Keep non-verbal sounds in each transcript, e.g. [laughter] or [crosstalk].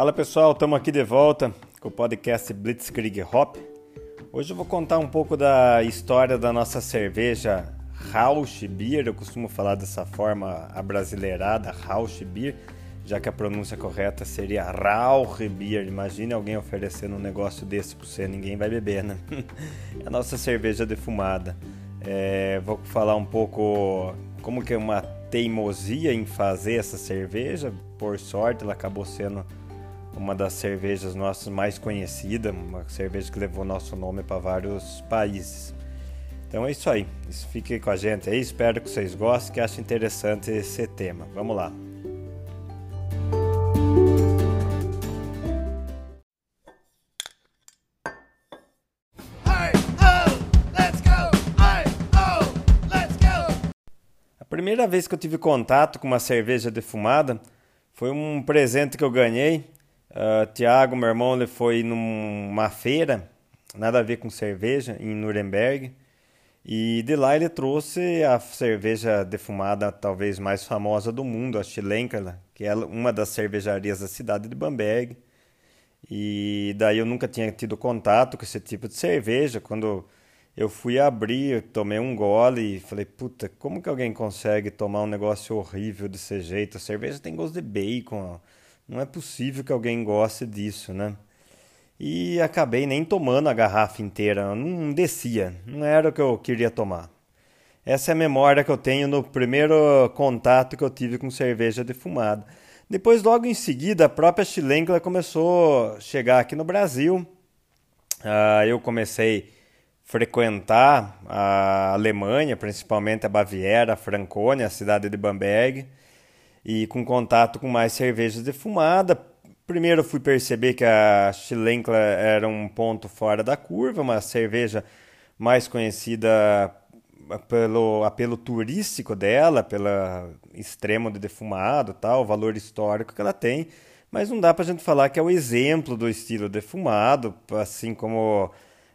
Fala pessoal, estamos aqui de volta com o podcast Blitzkrieg Hop. Hoje eu vou contar um pouco da história da nossa cerveja Rausch Beer. Eu costumo falar dessa forma abrasileirada, Rausch Beer, já que a pronúncia correta seria Rauch Beer. Imagine alguém oferecendo um negócio desse para você, ninguém vai beber, né? [laughs] é a nossa cerveja defumada. É, vou falar um pouco como que é uma teimosia em fazer essa cerveja. Por sorte, ela acabou sendo uma das cervejas nossas mais conhecidas, uma cerveja que levou nosso nome para vários países. Então é isso aí. Isso fique com a gente aí. Espero que vocês gostem, que achem interessante esse tema. Vamos lá. A primeira vez que eu tive contato com uma cerveja defumada foi um presente que eu ganhei Uh, Tiago, meu irmão, ele foi numa feira, nada a ver com cerveja, em Nuremberg. E de lá ele trouxe a cerveja defumada talvez mais famosa do mundo, a Schlenkerla, que é uma das cervejarias da cidade de Bamberg. E daí eu nunca tinha tido contato com esse tipo de cerveja. Quando eu fui abrir, eu tomei um gole e falei, puta, como que alguém consegue tomar um negócio horrível desse jeito? A cerveja tem gosto de bacon, não é possível que alguém goste disso, né? E acabei nem tomando a garrafa inteira, não descia, não era o que eu queria tomar. Essa é a memória que eu tenho no primeiro contato que eu tive com cerveja defumada. Depois, logo em seguida, a própria Chilenkla começou a chegar aqui no Brasil. Uh, eu comecei a frequentar a Alemanha, principalmente a Baviera, a Franconia, a cidade de Bamberg e com contato com mais cervejas defumada. Primeiro fui perceber que a Chilenkla era um ponto fora da curva, uma cerveja mais conhecida pelo apelo turístico dela, pelo extremo de defumado, tal, o valor histórico que ela tem, mas não dá para a gente falar que é o exemplo do estilo defumado, assim como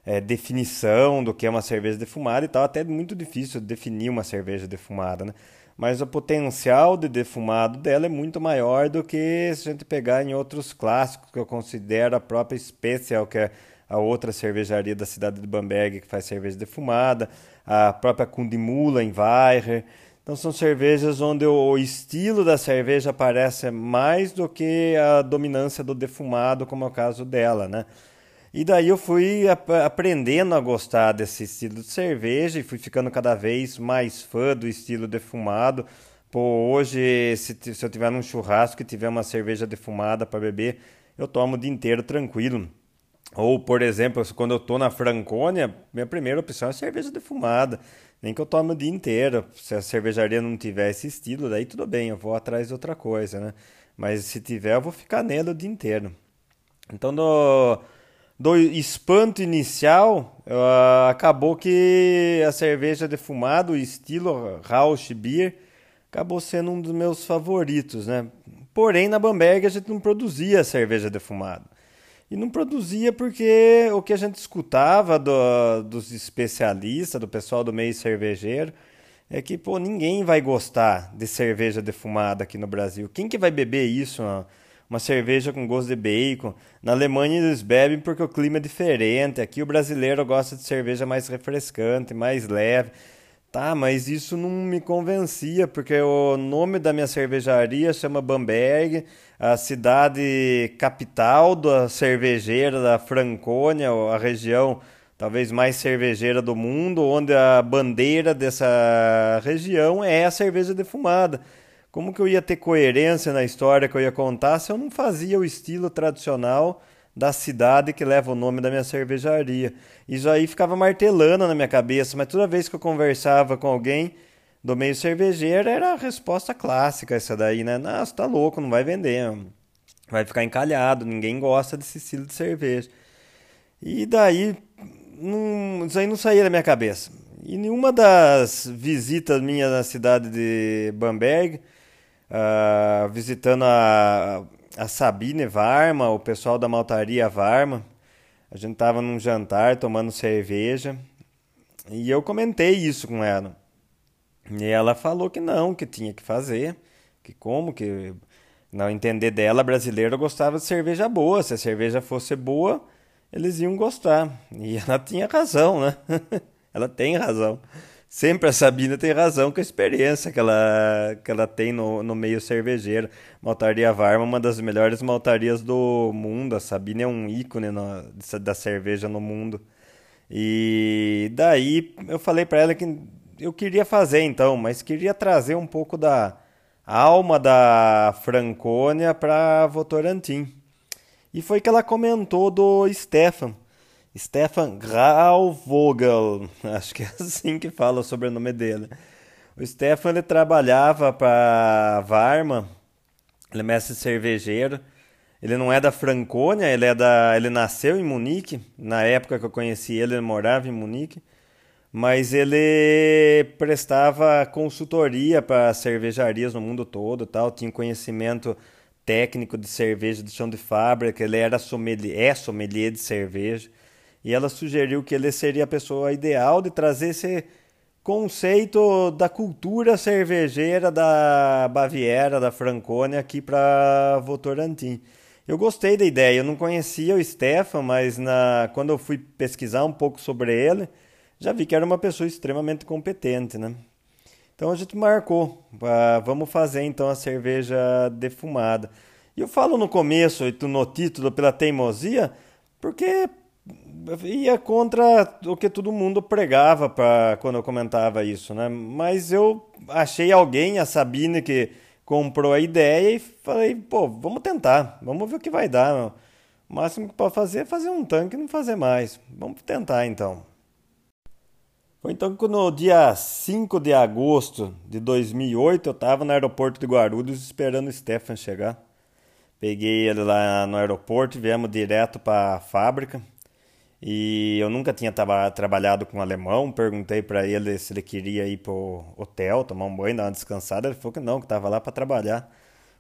é, definição do que é uma cerveja defumada e tal, até é muito difícil definir uma cerveja defumada, né? Mas o potencial de defumado dela é muito maior do que se a gente pegar em outros clássicos que eu considero a própria Special, que é a outra cervejaria da cidade de Bamberg que faz cerveja defumada, a própria Kundimula em Weiher. Então são cervejas onde o estilo da cerveja aparece mais do que a dominância do defumado, como é o caso dela, né? E daí eu fui ap aprendendo a gostar desse estilo de cerveja e fui ficando cada vez mais fã do estilo defumado. Pô, hoje, se, se eu tiver num churrasco e tiver uma cerveja defumada para beber, eu tomo o dia inteiro tranquilo. Ou, por exemplo, quando eu estou na Franconia, minha primeira opção é cerveja defumada. Nem que eu tome o dia inteiro. Se a cervejaria não tiver esse estilo, daí tudo bem, eu vou atrás de outra coisa, né? Mas se tiver, eu vou ficar nela o dia inteiro. Então, no do espanto inicial, uh, acabou que a cerveja defumada, o estilo Rausch Beer, acabou sendo um dos meus favoritos, né? Porém, na Bamberg a gente não produzia cerveja defumada. E não produzia porque o que a gente escutava do, dos especialistas, do pessoal do meio cervejeiro, é que pô, ninguém vai gostar de cerveja defumada aqui no Brasil. Quem que vai beber isso? Não? Uma cerveja com gosto de bacon. Na Alemanha eles bebem porque o clima é diferente. Aqui o brasileiro gosta de cerveja mais refrescante, mais leve. Tá, mas isso não me convencia, porque o nome da minha cervejaria chama Bamberg, a cidade capital da cervejeira da Franconia, a região talvez mais cervejeira do mundo, onde a bandeira dessa região é a cerveja defumada. Como que eu ia ter coerência na história que eu ia contar se eu não fazia o estilo tradicional da cidade que leva o nome da minha cervejaria? Isso aí ficava martelando na minha cabeça, mas toda vez que eu conversava com alguém do meio cervejeiro, era a resposta clássica essa daí, né? Nossa, tá louco, não vai vender, vai ficar encalhado, ninguém gosta desse estilo de cerveja. E daí, não, isso aí não saía da minha cabeça. E nenhuma das visitas minhas na cidade de Bamberg, uh, visitando a, a Sabine Varma, o pessoal da maltaria Varma. A gente estava num jantar tomando cerveja e eu comentei isso com ela. E ela falou que não, que tinha que fazer, que como, que Não entender dela, brasileiro gostava de cerveja boa. Se a cerveja fosse boa, eles iam gostar. E [laughs] ela tinha razão, né? [laughs] ela tem razão. Sempre a Sabina tem razão com a experiência que ela, que ela tem no, no meio cervejeiro. Maltaria Varma, uma das melhores maltarias do mundo. A Sabina é um ícone da cerveja no mundo. E daí eu falei para ela que eu queria fazer então, mas queria trazer um pouco da alma da Franconia para Votorantim. E foi que ela comentou do Stefan. Stefan Grauvogel, [laughs] acho que é assim que fala o sobrenome dele. O Stefan ele trabalhava para Varma, ele é mestre cervejeiro. Ele não é da Franconia, ele é da, ele nasceu em Munique. Na época que eu conheci ele, ele morava em Munique. Mas ele prestava consultoria para cervejarias no mundo todo, tal, tinha conhecimento técnico de cerveja de chão de fábrica, ele era sommelier, é sommelier de cerveja e ela sugeriu que ele seria a pessoa ideal de trazer esse conceito da cultura cervejeira da Baviera, da Franconia, aqui para Votorantim. Eu gostei da ideia, eu não conhecia o Stefan, mas na, quando eu fui pesquisar um pouco sobre ele, já vi que era uma pessoa extremamente competente, né? Então a gente marcou, uh, vamos fazer então a cerveja defumada. E eu falo no começo, no título, pela teimosia, porque ia contra o que todo mundo pregava para quando eu comentava isso, né? Mas eu achei alguém, a Sabine, que comprou a ideia e falei, pô, vamos tentar, vamos ver o que vai dar. O máximo que pode fazer é fazer um tanque e não fazer mais. Vamos tentar então. Foi então que no dia 5 de agosto de 2008 eu estava no aeroporto de Guarulhos esperando o Stefan chegar. Peguei ele lá no aeroporto viemos direto para a fábrica. E eu nunca tinha tra trabalhado com alemão, perguntei para ele se ele queria ir pro hotel, tomar um banho, dar uma descansada. Ele falou que não, que estava lá para trabalhar.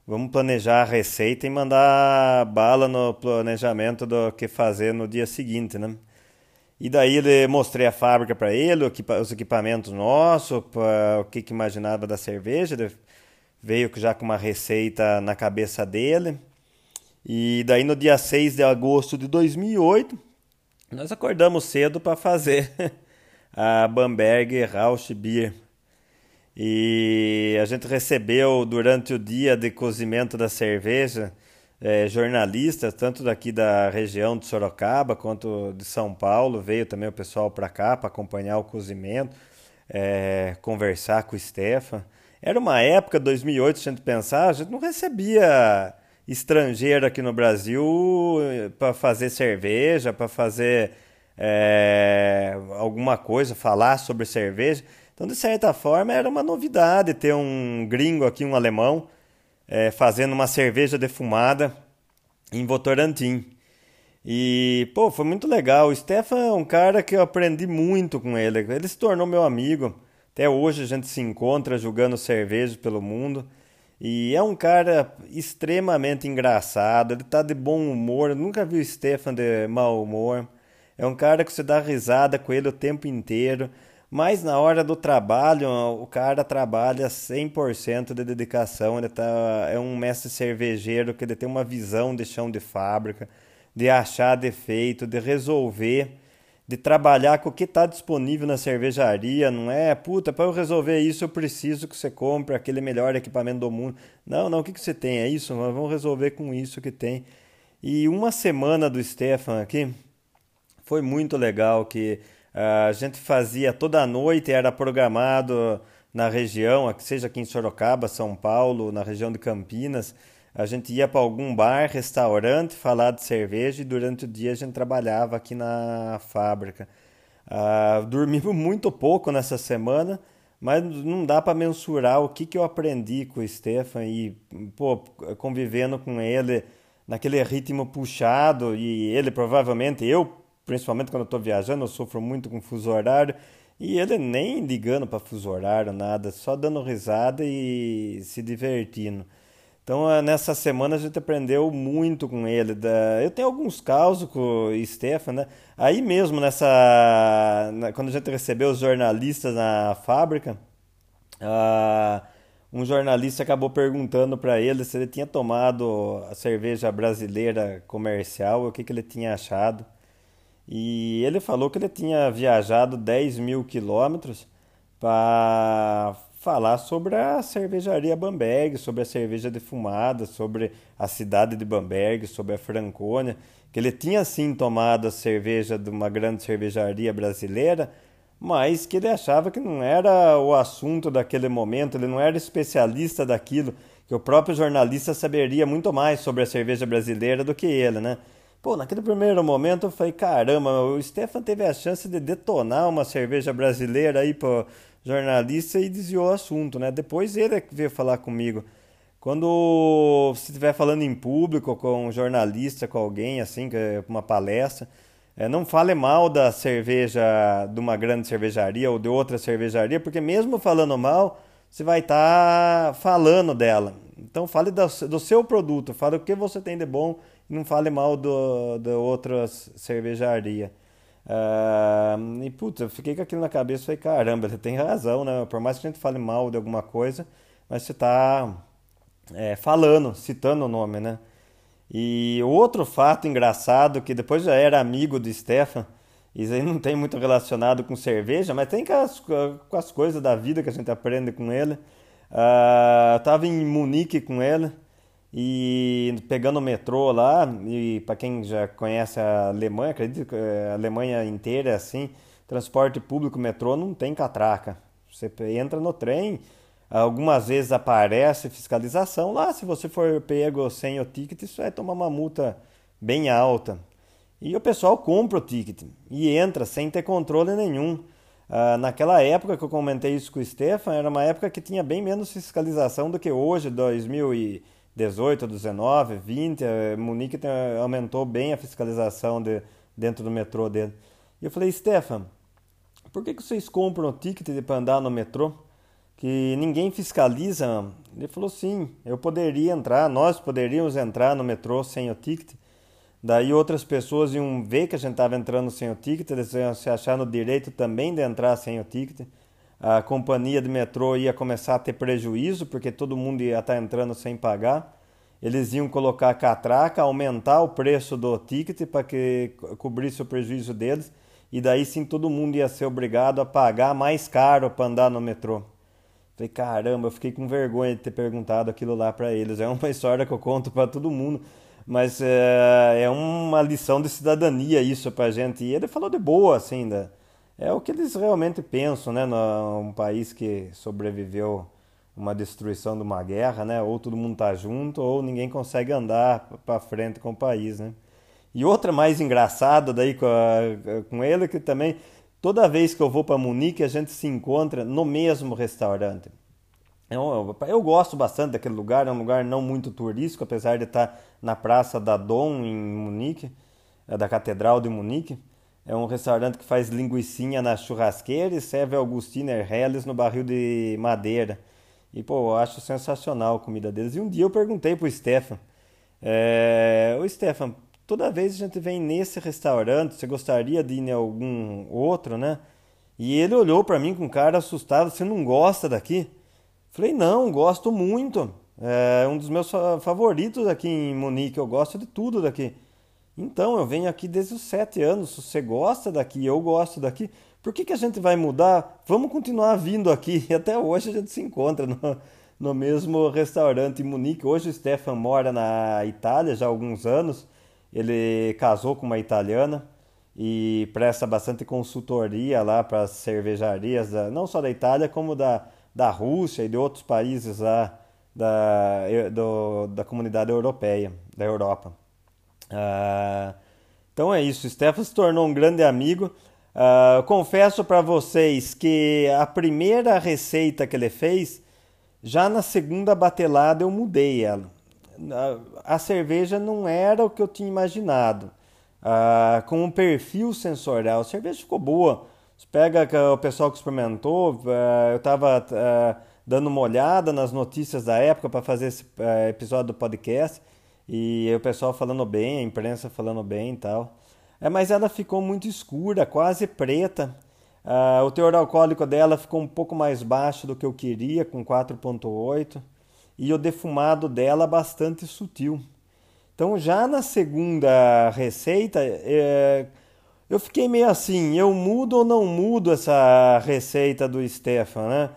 Vamos planejar a receita e mandar bala no planejamento do que fazer no dia seguinte, né? E daí ele mostrei a fábrica para ele, os equipamentos nossos, o que, que imaginava da cerveja. Ele veio já com uma receita na cabeça dele. E daí no dia 6 de agosto de 2008, nós acordamos cedo para fazer [laughs] a Bamberg Rausch Beer. E a gente recebeu durante o dia de cozimento da cerveja é, jornalistas, tanto daqui da região de Sorocaba quanto de São Paulo. Veio também o pessoal para cá para acompanhar o cozimento, é, conversar com o Stefan. Era uma época, 2008, se a gente pensar, a gente não recebia estrangeiro aqui no Brasil eh, para fazer cerveja, para fazer é, alguma coisa, falar sobre cerveja. Então, de certa forma, era uma novidade ter um gringo aqui, um alemão, é, fazendo uma cerveja defumada em Votorantim. E, pô, foi muito legal. O Stefan é um cara que eu aprendi muito com ele. Ele se tornou meu amigo. Até hoje a gente se encontra jogando cerveja pelo mundo. E é um cara extremamente engraçado, ele tá de bom humor, nunca vi o Stefan de mau humor. É um cara que você dá risada com ele o tempo inteiro, mas na hora do trabalho, o cara trabalha 100% de dedicação, ele tá, é um mestre cervejeiro que ele tem uma visão de chão de fábrica, de achar defeito, de resolver de trabalhar com o que está disponível na cervejaria, não é, puta, para eu resolver isso eu preciso que você compre aquele melhor equipamento do mundo. Não, não, o que, que você tem? É isso, nós vamos resolver com isso que tem. E uma semana do Stefan aqui foi muito legal, que uh, a gente fazia toda noite, era programado na região, seja aqui em Sorocaba, São Paulo, na região de Campinas, a gente ia para algum bar, restaurante, falar de cerveja e durante o dia a gente trabalhava aqui na fábrica. Uh, dormimos [laughs] muito pouco nessa semana, mas não dá para mensurar o que, que eu aprendi com o Stefan e pô, convivendo com ele naquele ritmo puxado e ele provavelmente, eu principalmente quando estou viajando, eu sofro muito com fuso horário e ele nem ligando para fuso horário, nada, só dando risada e se divertindo. Então, eh, nessa semana a gente aprendeu muito com ele. Eu tenho alguns causos com o Stefan, né? Aí mesmo, nessa. Quando a gente recebeu os jornalistas na fábrica, uh, um jornalista acabou perguntando para ele se ele tinha tomado a cerveja brasileira comercial, o que, que ele tinha achado. E ele falou que ele tinha viajado 10 mil quilômetros para falar sobre a cervejaria Bamberg, sobre a cerveja defumada, sobre a cidade de Bamberg, sobre a Franconia, que ele tinha sim tomado a cerveja de uma grande cervejaria brasileira, mas que ele achava que não era o assunto daquele momento, ele não era especialista daquilo, que o próprio jornalista saberia muito mais sobre a cerveja brasileira do que ele, né? Pô, naquele primeiro momento eu falei, caramba, o Stefan teve a chance de detonar uma cerveja brasileira aí pro jornalista e desviou o assunto, né? Depois ele é veio falar comigo. Quando você estiver falando em público com um jornalista, com alguém, assim, é uma palestra, é, não fale mal da cerveja de uma grande cervejaria ou de outra cervejaria, porque mesmo falando mal, você vai estar tá falando dela. Então fale do, seu produto, fale o que você tem de bom não fale mal de outras cervejarias. Uh, e putz, eu fiquei com aquilo na cabeça e falei, caramba, você tem razão, né? Por mais que a gente fale mal de alguma coisa, mas você está é, falando, citando o nome, né? E outro fato engraçado, que depois já era amigo do Stefan, isso aí não tem muito relacionado com cerveja, mas tem com as, com as coisas da vida que a gente aprende com ele. Uh, eu estava em Munique com ele, e pegando o metrô lá, e para quem já conhece a Alemanha, acredito que a Alemanha inteira é assim, transporte público, metrô não tem catraca. Você entra no trem, algumas vezes aparece fiscalização lá, se você for pego sem o ticket, isso vai tomar uma multa bem alta. E o pessoal compra o ticket e entra sem ter controle nenhum. Uh, naquela época que eu comentei isso com o Stefan, era uma época que tinha bem menos fiscalização do que hoje, 2000 e 18, 19, 20, Munique tem, aumentou bem a fiscalização de, dentro do metrô dele. E eu falei, Stefan, por que, que vocês compram o ticket para andar no metrô? Que ninguém fiscaliza? Ele falou, sim, eu poderia entrar, nós poderíamos entrar no metrô sem o ticket. Daí outras pessoas iam ver que a gente estava entrando sem o ticket, eles iam se achar no direito também de entrar sem o ticket a companhia de metrô ia começar a ter prejuízo, porque todo mundo ia estar entrando sem pagar. Eles iam colocar catraca, aumentar o preço do ticket para que cobrisse o prejuízo deles, e daí sim todo mundo ia ser obrigado a pagar mais caro para andar no metrô. Falei, caramba, eu fiquei com vergonha de ter perguntado aquilo lá para eles. [laughs] É uma história que eu conto para todo mundo, mas é, é uma lição de cidadania isso para gente. E ele falou de boa, assim, da é o que eles realmente pensam, né? Num país que sobreviveu uma destruição de uma guerra, né? Ou todo mundo tá junto, ou ninguém consegue andar para frente com o país, né? E outra mais engraçada daí com, a, com ele que também toda vez que eu vou para Munique a gente se encontra no mesmo restaurante. Eu, eu, gosto bastante daquele lugar, é um lugar não muito turístico, apesar de estar na Praça da Dom em Munique, é da Catedral de Munique. É um restaurante que faz linguiçinha na churrasqueira e serve Augustiner Helles no barril de madeira. E, pô, eu acho sensacional a comida deles. E um dia eu perguntei pro Stefan, é... Ô Stefan, toda vez que a gente vem nesse restaurante, você gostaria de ir em algum outro, né? E ele olhou para mim com cara assustado, você não gosta daqui? Falei, não, gosto muito. É um dos meus favoritos aqui em Munique, eu gosto de tudo daqui. Então, eu venho aqui desde os sete anos. Se você gosta daqui, eu gosto daqui. Por que, que a gente vai mudar? Vamos continuar vindo aqui. [laughs] E até hoje a gente se encontra no, no mesmo restaurante em Munique. Hoje o Stefan mora na Itália já há alguns anos. Ele casou com uma italiana e presta bastante consultoria lá para as cervejarias, da, não só da Itália, como da, da Rússia e de outros países lá da, do, da comunidade europeia, da Europa. Uh, então é isso, Stefan se tornou um grande amigo. Uh, confesso para vocês que a primeira receita que ele fez, já na segunda batelada eu mudei ela. Uh, a cerveja não era o que eu tinha imaginado. Uh, com um perfil sensorial, a cerveja ficou boa. Você pega o pessoal que experimentou, eu estava dando uma olhada nas notícias da época para fazer esse episódio do podcast. E o pessoal falando bem, a imprensa falando bem e tal. É, mas ela ficou muito escura, quase preta. Uh, o teor alcoólico dela ficou um pouco mais baixo do que eu queria, com 4,8, e o defumado dela bastante sutil. Então, já na segunda receita, é, eu fiquei meio assim: eu mudo ou não mudo essa receita do Stefan, né?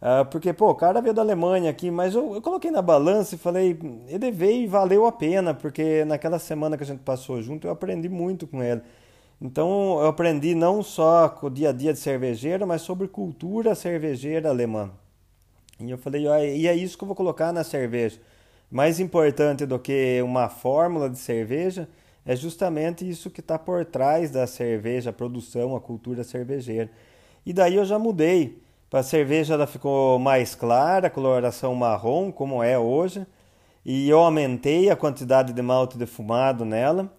Uh, porque, pô, o cara veio da Alemanha aqui, mas eu, eu coloquei na balança e falei, ele veio e valeu a pena, porque naquela semana que a gente passou junto eu aprendi muito com ele. Então eu aprendi não só com o dia a dia de cervejeiro, mas sobre cultura cervejeira alemã. E eu falei, ah, e é isso que eu vou colocar na cerveja. Mais importante do que uma fórmula de cerveja é justamente isso que está por trás da cerveja, a produção, a cultura cervejeira. E daí eu já mudei. A cerveja ela ficou mais clara, coloração marrom, como é hoje. E eu aumentei a quantidade de malte defumado nela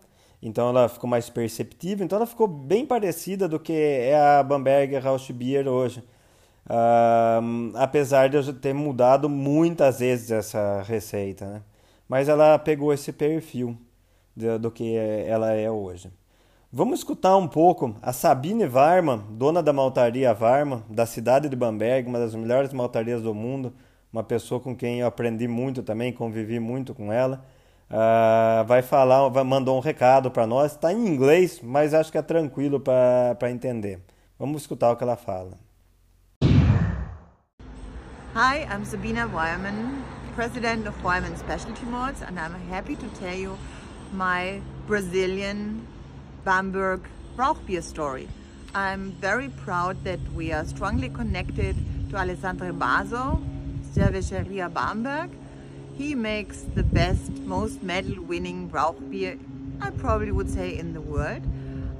então ela ficou mais perceptível. Então ela ficou bem parecida do que é a Bamberger Rauschbier hoje. Uh, apesar de eu ter mudado muitas vezes essa receita, né? Mas ela pegou esse perfil do que ela é hoje. Vamos escutar um pouco a Sabine Varma, dona da maltaria Varma, da cidade de Bamberg, uma das melhores maltarias do mundo, uma pessoa com quem eu aprendi muito também, convivi muito com ela uh, vai falar, vai, mandou um recado para nós. Está em inglês, mas acho que é tranquilo para entender. Vamos escutar o que ela fala. Hi, I'm Sabina Weierman, president of Weierman Specialty Malls, and I'm happy to tell you my Brazilian Bamberg Rauchbier story. I'm very proud that we are strongly connected to Alessandro Baso, Cervejeria Bamberg, He makes the best, most medal winning brauchbeer I probably would say, in the world.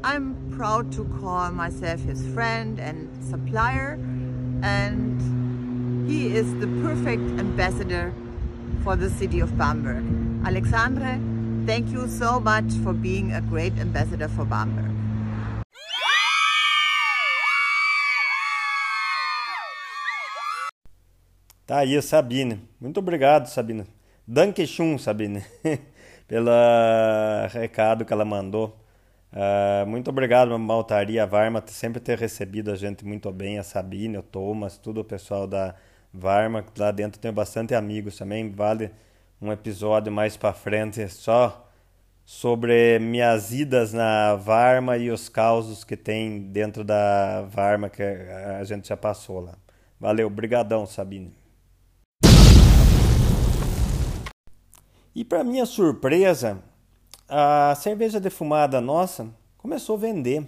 I'm proud to call myself his friend and supplier, and he is the perfect ambassador for the city of Bamberg. Alexandre, thank you so much for being a great ambassador for Bamberg. Tá aí, Sabine. Muito obrigado, Sabine. Danke schön, Sabine, [laughs] pelo recado que ela mandou. Uh, muito obrigado, Maltaria Varma, sempre ter recebido a gente muito bem, a Sabine, o Thomas, tudo o pessoal da Varma. Lá dentro tenho bastante amigos também. Vale um episódio mais para frente só sobre minhas idas na Varma e os causos que tem dentro da Varma que a gente já passou lá. Valeu, brigadão, Sabine. E para minha surpresa, a cerveja defumada nossa começou a vender.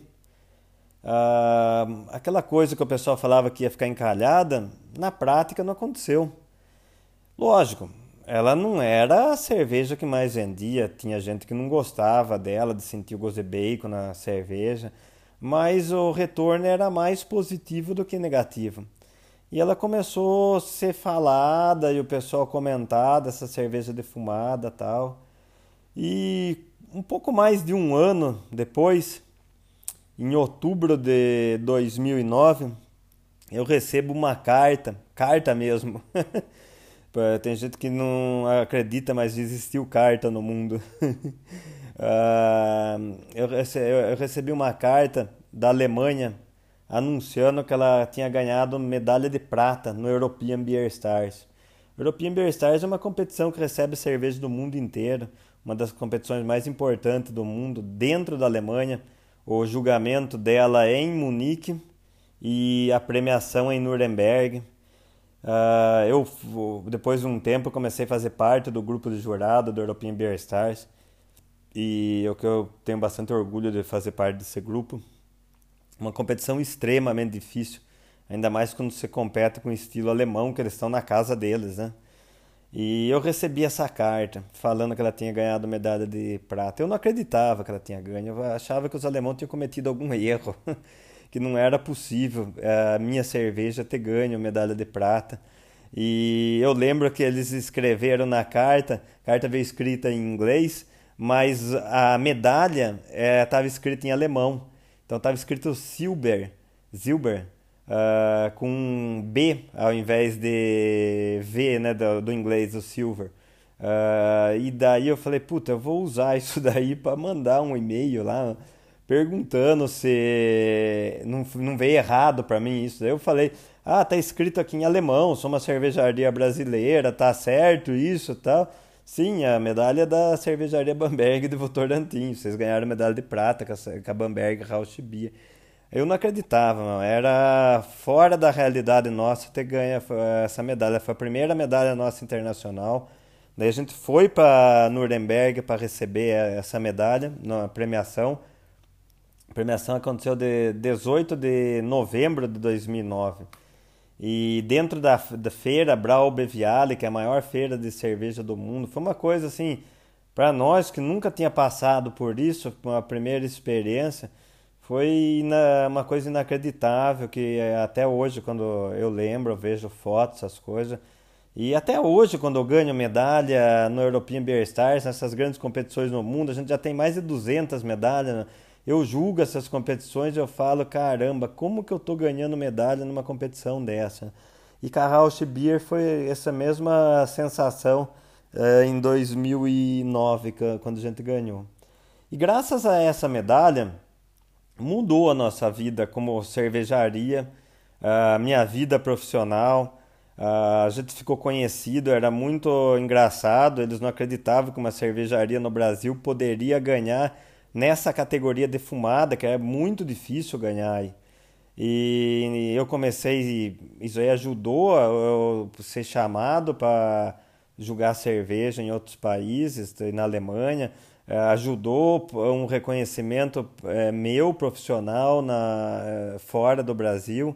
Uh, aquela coisa que o pessoal falava que ia ficar encalhada, na prática não aconteceu. Lógico, ela não era a cerveja que mais vendia, tinha gente que não gostava dela, de sentir o gosto de bacon na cerveja, mas o retorno era mais positivo do que negativo. E ela começou a ser falada e o pessoal comentar dessa cerveja defumada tal. E um pouco mais de um ano depois, em outubro de 2009, eu recebo uma carta, carta mesmo. [laughs] Tem gente que não acredita, mas existiu carta no mundo. [laughs] uh, eu recebi uma carta da Alemanha anunciando que ela tinha ganhado medalha de prata no European Beer Stars. European Beer Stars é uma competição que recebe cerveja do mundo inteiro, uma das competições mais importantes do mundo dentro da Alemanha. O julgamento dela é em Munique e a premiação é em Nuremberg. Uh, eu, depois de um tempo, comecei a fazer parte do grupo de jurado do European Beer Stars e eu, eu tenho bastante orgulho de fazer parte desse grupo uma competição extremamente difícil, ainda mais quando você compete com o estilo alemão, que eles estão na casa deles, né? E eu recebi essa carta falando que ela tinha ganhado medalha de prata. Eu não acreditava que ela tinha ganho, eu achava que os alemães tinham cometido algum erro, [laughs] que não era possível a minha cerveja ter ganho medalha de prata. E eu lembro que eles escreveram na carta, a carta veio escrita em inglês, mas a medalha estava é, escrita em alemão. Então estava escrito Silber, Silber, uh, com B ao invés de V, né, do, do inglês, do silver. Uh, e daí eu falei, puta, eu vou usar [laughs] isso daí para mandar um e-mail lá perguntando se não, veio errado para mim isso. Eu falei, ah, tá escrito aqui em alemão, sou uma cervejaria brasileira, tá certo isso tal. Sim, a medalha da cervejaria Bamberg de Votorantim. Vocês ganharam medalha de prata com a, com a Bamberg. Eu não acreditava, não. era fora da realidade nossa ter ganho essa medalha. Foi a primeira medalha nossa internacional. Daí a gente foi para Nuremberg para receber essa medalha na premiação. A premiação aconteceu de 18 de novembro de 2009. E dentro da, da feira Braubeviale, que é a maior feira de cerveja do mundo, foi uma coisa assim, para nós que nunca tinha passado por isso, uma primeira experiência, foi uma coisa inacreditável que até hoje, quando eu lembro, eu vejo fotos, essas coisas, e até hoje, quando eu ganho medalha no European Beer Stars, nessas grandes competições no mundo, a gente já tem mais de 200 medalhas. Eu julgo essas competições eu falo, caramba, como que eu tô ganhando medalha numa competição dessa? E Carrausch Beer foi essa mesma sensação uh, em 2009, quando a gente ganhou. E graças a essa medalha, mudou a nossa vida como cervejaria, a minha vida profissional, a gente ficou conhecido, era muito engraçado. Eles não acreditavam que uma cervejaria no Brasil poderia ganhar nessa categoria defumada, que é muito difícil ganhar. E eu comecei, isso aí ajudou eu ser chamado para julgar cerveja em outros países, na Alemanha, eh, ajudou um reconhecimento eh, meu profissional na, eh, fora do Brasil.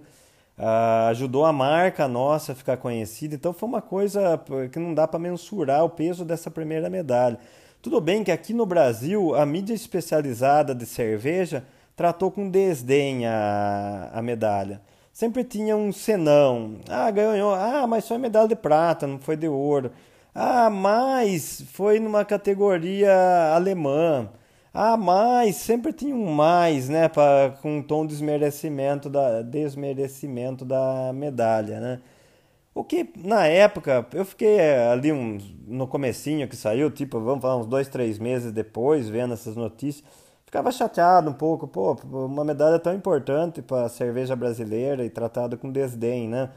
Uh, ajudou a marca nossa a ficar conhecida. Então foi uma coisa que não dá para mensurar o peso dessa primeira medalha. Tudo bem que aqui no Brasil a mídia especializada de cerveja tratou com desdém a, a medalha. Sempre tinha um senão. Ah, ganhou. Ah, mas foi medalha de prata, não foi de ouro. Ah, mas foi numa categoria alemã. Ah, mais, sempre tinha um mais, né, pra, com um tom de desmerecimento da, desmerecimento da medalha, né? O que, na época, eu fiquei eh, ali um, no comecinho que saiu, tipo, vamos falar, uns dois, três meses depois, vendo essas notícias, ficava chateado um pouco, pô, uma medalha tão importante para a cerveja brasileira e tratada com desdém, né?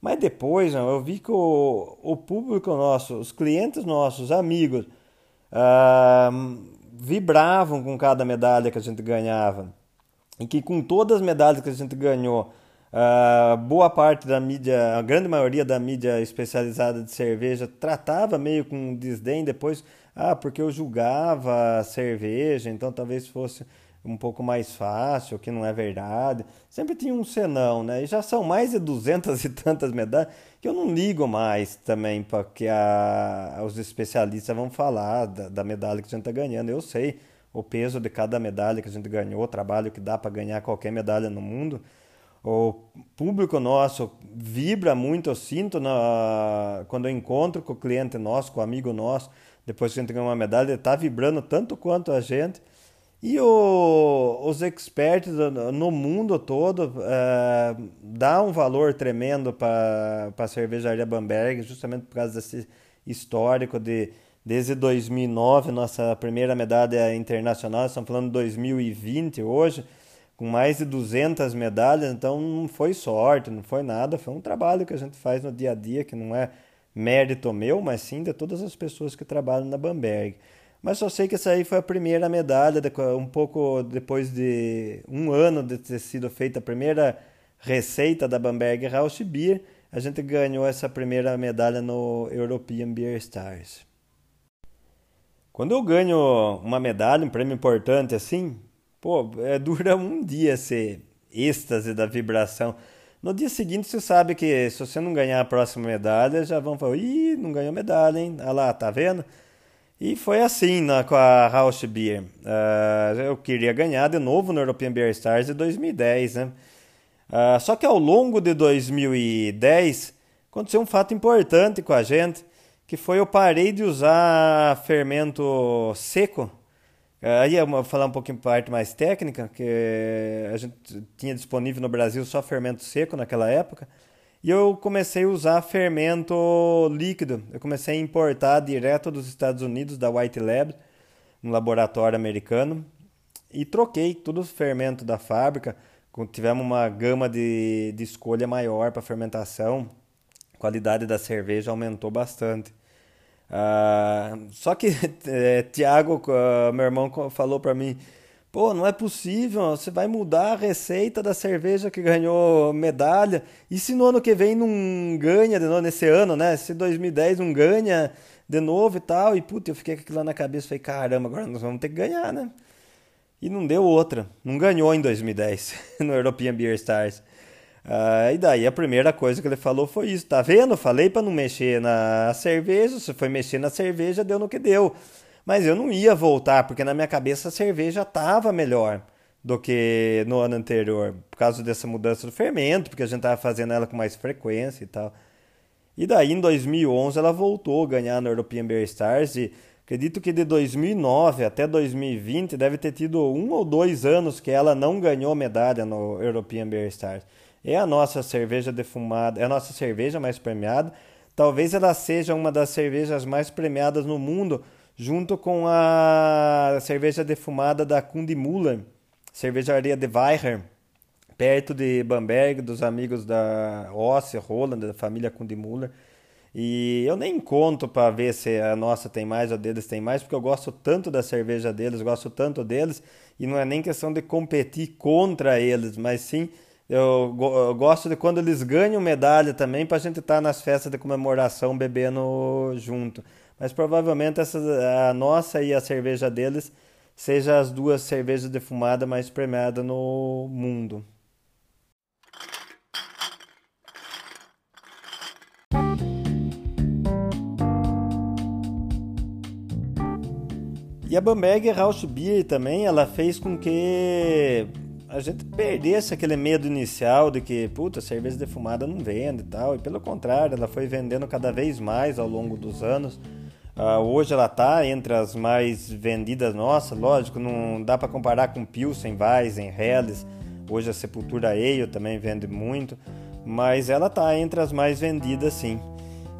Mas depois, eu vi que o, o público nosso, os clientes nossos, amigos, ah, vibravam com cada medalha que a gente ganhava. E que com todas as medalhas que a gente ganhou, uh, boa parte da mídia, a grande maioria da mídia especializada de cerveja tratava meio com desdém depois, ah, porque eu julgava a cerveja, então talvez fosse um pouco mais fácil, que não é verdade. Sempre tinha um senão, né? E já são mais de duzentas e tantas medalhas que eu não ligo mais também para que a, os especialistas vão falar da, da medalha que a gente está ganhando. Eu sei o peso de cada medalha que a gente ganhou, o trabalho que dá para ganhar qualquer medalha no mundo. O público nosso vibra muito, eu sinto na, quando eu encontro com o cliente nosso, com o amigo nosso, depois que a gente ganha uma medalha, ele está vibrando tanto quanto a gente. E o, os experts no mundo todo é, dá um valor tremendo para a cervejaria Bamberg, justamente por causa desse histórico de desde 2009, nossa primeira medalha internacional, estamos falando de 2020 hoje, com mais de 200 medalhas, então não foi sorte, não foi nada, foi um trabalho que a gente faz no dia a dia, que não é mérito meu, mas sim de todas as pessoas que trabalham na Bamberg. Mas só sei que essa aí foi a primeira medalha, um pouco depois de um ano de ter sido feita a primeira receita da Bamberg Rausch Beer, a gente ganhou essa primeira medalha no European Beer Stars. Quando eu ganho uma medalha, um prêmio importante assim, pô, é, [laughs] dura um dia esse êxtase da vibração. No dia seguinte você sabe que se você não ganhar a próxima medalha, já vão falar, ih, não ganhou medalha, hein? Olha lá, tá vendo? E foi assim na, com a Rausch Beer. Uh, eu queria ganhar de novo no European Beer Stars de 2010, né? Uh, só que ao longo de 2010 aconteceu um fato importante com a gente, que foi eu parei de usar fermento seco. Uh, aí eu vou falar um pouquinho parte mais técnica, que a gente tinha disponível no Brasil só fermento seco naquela época. E eu comecei a usar fermento líquido. Eu comecei a importar direto dos Estados Unidos, da White Lab, um laboratório americano. e troquei todo o fermento da fábrica. Tivemos uma gama de, de escolha maior para fermentação, a qualidade da cerveja aumentou bastante. Uh, só que [laughs] é, Tiago, uh, meu irmão, falou para mim: pô, não é possível, você vai mudar a receita da cerveja que ganhou medalha. E se no ano que vem não ganha de novo, nesse ano, né? Se 2010 não ganha de novo e tal. E puta, eu fiquei com aquilo lá na cabeça, falei: caramba, agora nós vamos ter que ganhar, né? E não deu outra, não ganhou em 2010 [laughs] no European Beer Stars. Ah, e daí a primeira coisa que ele falou foi isso, tá vendo? Falei para não mexer na cerveja, se foi mexer na cerveja, deu no que deu. Mas eu não ia voltar, porque na minha cabeça a cerveja estava melhor do que no ano anterior, por causa dessa mudança do fermento, porque a gente estava fazendo ela com mais frequência e tal. E daí em 2011 ela voltou a ganhar no European Beer Stars e acredito que de 2009 até 2020 deve ter tido um ou dois anos que ela não ganhou medalha no European Beer Stars é a nossa cerveja defumada, é a nossa cerveja mais premiada. Talvez ela seja uma das cervejas mais premiadas no mundo, junto com a cerveja defumada da Kundimüller, cervejaria de Weiher, perto de Bamberg, dos amigos da Ossi, Roland, da família Kundimüller. E eu nem conto para ver se a nossa tem mais ou deles tem mais, porque eu gosto tanto da cerveja deles, gosto tanto deles, e não é nem questão de competir contra eles, mas sim eu, eu, gosto de quando eles ganham medalha também para a gente estar tá nas festas de comemoração bebendo junto. Mas provavelmente essa, a nossa e a cerveja deles seja as duas cervejas defumadas mais premiadas no mundo. E a Bamberg Rausch Beer também, ela fez com que a gente perdesse aquele medo inicial de que, puta, cerveja defumada não vende e tal. E pelo contrário, ela foi vendendo cada vez mais ao longo dos anos. Uh, hoje ela está entre as mais vendidas nossa, lógico, não dá para comparar com Pilsen, Weizen, Helles. Hoje a Sepultura Ale também vende muito, mas ela está entre as mais vendidas sim.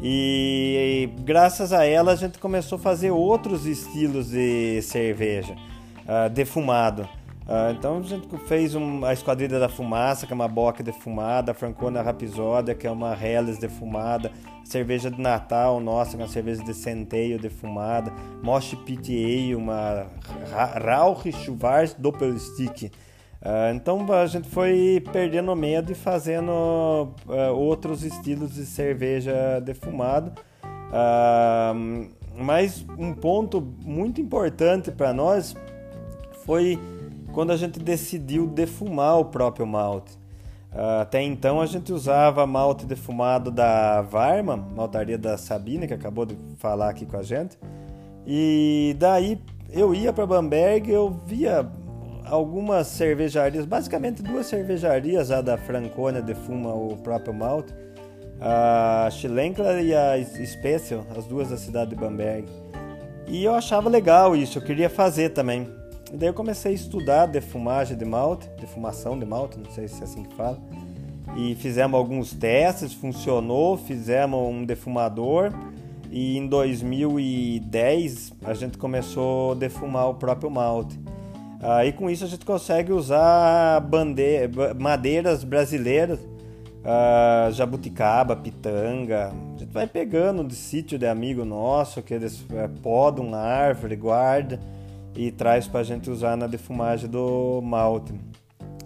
E, e, graças a ela a gente começou a fazer outros estilos de cerveja uh, defumado. Uh, então a gente fez um, a Esquadrilha da Fumaça, que é uma boca defumada, a Francona Rapisódia, que é uma Helles defumada, cerveja de Natal nossa, que é uma cerveja de centeio defumada, Mosh Pit uma Rauch Schwarz Doppelstick. Uh, então a gente foi perdendo medo e fazendo uh, outros estilos de cerveja defumada. mas um ponto muito importante para nós foi quando a gente decidiu defumar o próprio malte. Uh, até então a gente usava malte defumado da Varma, maltaria da Sabine, que acabou de falar aqui com a gente. E daí eu ia para Bamberg, eu via algumas cervejarias, basicamente duas cervejarias, a da Franconia defuma o próprio malte, a Schlenkler e a Special, as duas da cidade de Bamberg. E eu achava legal isso, eu queria fazer também. E daí eu comecei a estudar defumagem de malte, defumação de malte, não sei se é assim que fala. E fizemos alguns testes, funcionou, fizemos um defumador e em 2010 a gente começou a defumar o próprio malte. Aí com isso a gente consegue usar bandeira, madeiras brasileiras, uh, jabuticaba, pitanga. A gente vai pegando de sítio de amigo nosso que eles é, podam na árvore, guarda e traz para a gente usar na defumagem do malte.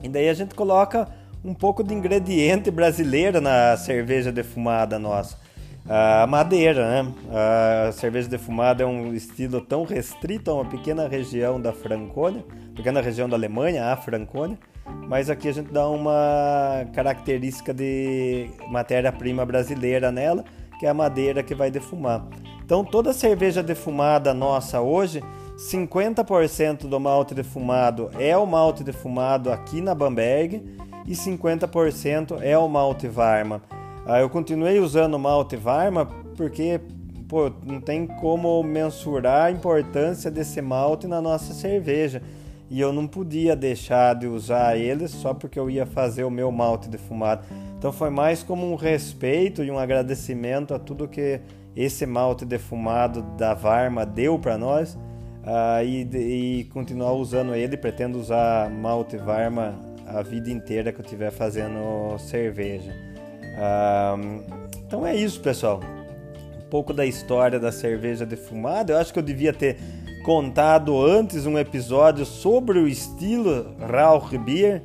E daí a gente coloca um pouco de ingrediente brasileiro na cerveja defumada nossa. A madeira, né? A cerveja defumada é um estilo tão restrito a uma pequena região da Franconia, pequena região da Alemanha, a Franconia, mas aqui a gente dá uma característica de matéria-prima brasileira nela, que é a madeira que vai defumar. Então toda cerveja defumada nossa hoje 50% do malte defumado é o malte defumado aqui na Bamberg e 50% é o malte Varma. Ah, eu continuei usando o malte Varma porque pô, não tem como mensurar a importância desse malte na nossa cerveja. E eu não podia deixar de usar ele só porque eu ia fazer o meu malte defumado. Então foi mais como um respeito e um agradecimento a tudo que esse malte defumado da Varma deu para nós uh, e, e, continuar usando ele. Pretendo usar malte Varma a vida inteira que eu estiver fazendo cerveja. Uh, então é isso, pessoal. Um pouco da história da cerveja defumada. Eu acho que eu devia ter contado antes um episódio sobre o estilo Rauchbier.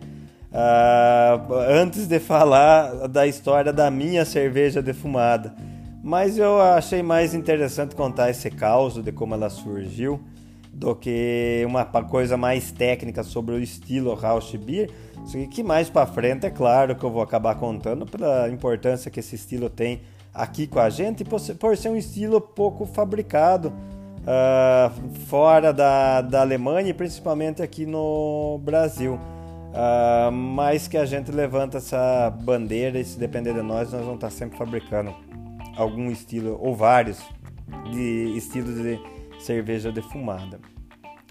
Uh, antes de falar da história da minha cerveja defumada. Mas eu achei mais interessante contar esse caos de como ela surgiu do que uma coisa mais técnica sobre o estilo Rausch Beer. Que mais para frente é claro que eu vou acabar contando pela importância que esse estilo tem aqui com a gente por ser um estilo pouco fabricado uh, fora da, da Alemanha e principalmente aqui no Brasil. Uh, mas que a gente levanta essa bandeira e se depender de nós, nós vamos estar sempre fabricando algum estilo ou vários de estilos de cerveja defumada.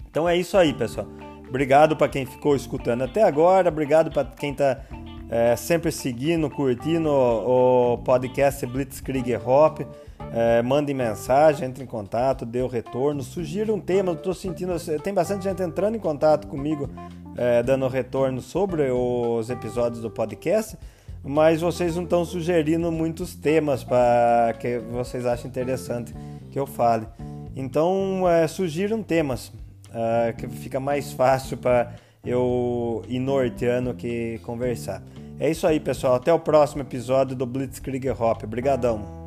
Então é isso aí, pessoal. Obrigado para quem ficou escutando até agora. Obrigado para quem está é, sempre seguindo, curtindo o, o podcast Blitzkrieg Hop. É, mandem mensagem, entre em contato, dê o retorno, sugira um tema. Estou sentindo, tem bastante gente entrando em contato comigo, é, dando retorno sobre os episódios do podcast mas vocês não estão sugerindo muitos temas para que vocês achem interessante que eu fale. Então, é, sugiram temas uh, que fica mais fácil para eu ir norteando que conversar. É isso aí, pessoal. Até o próximo episódio do Blitzkrieg Hop. Obrigadão.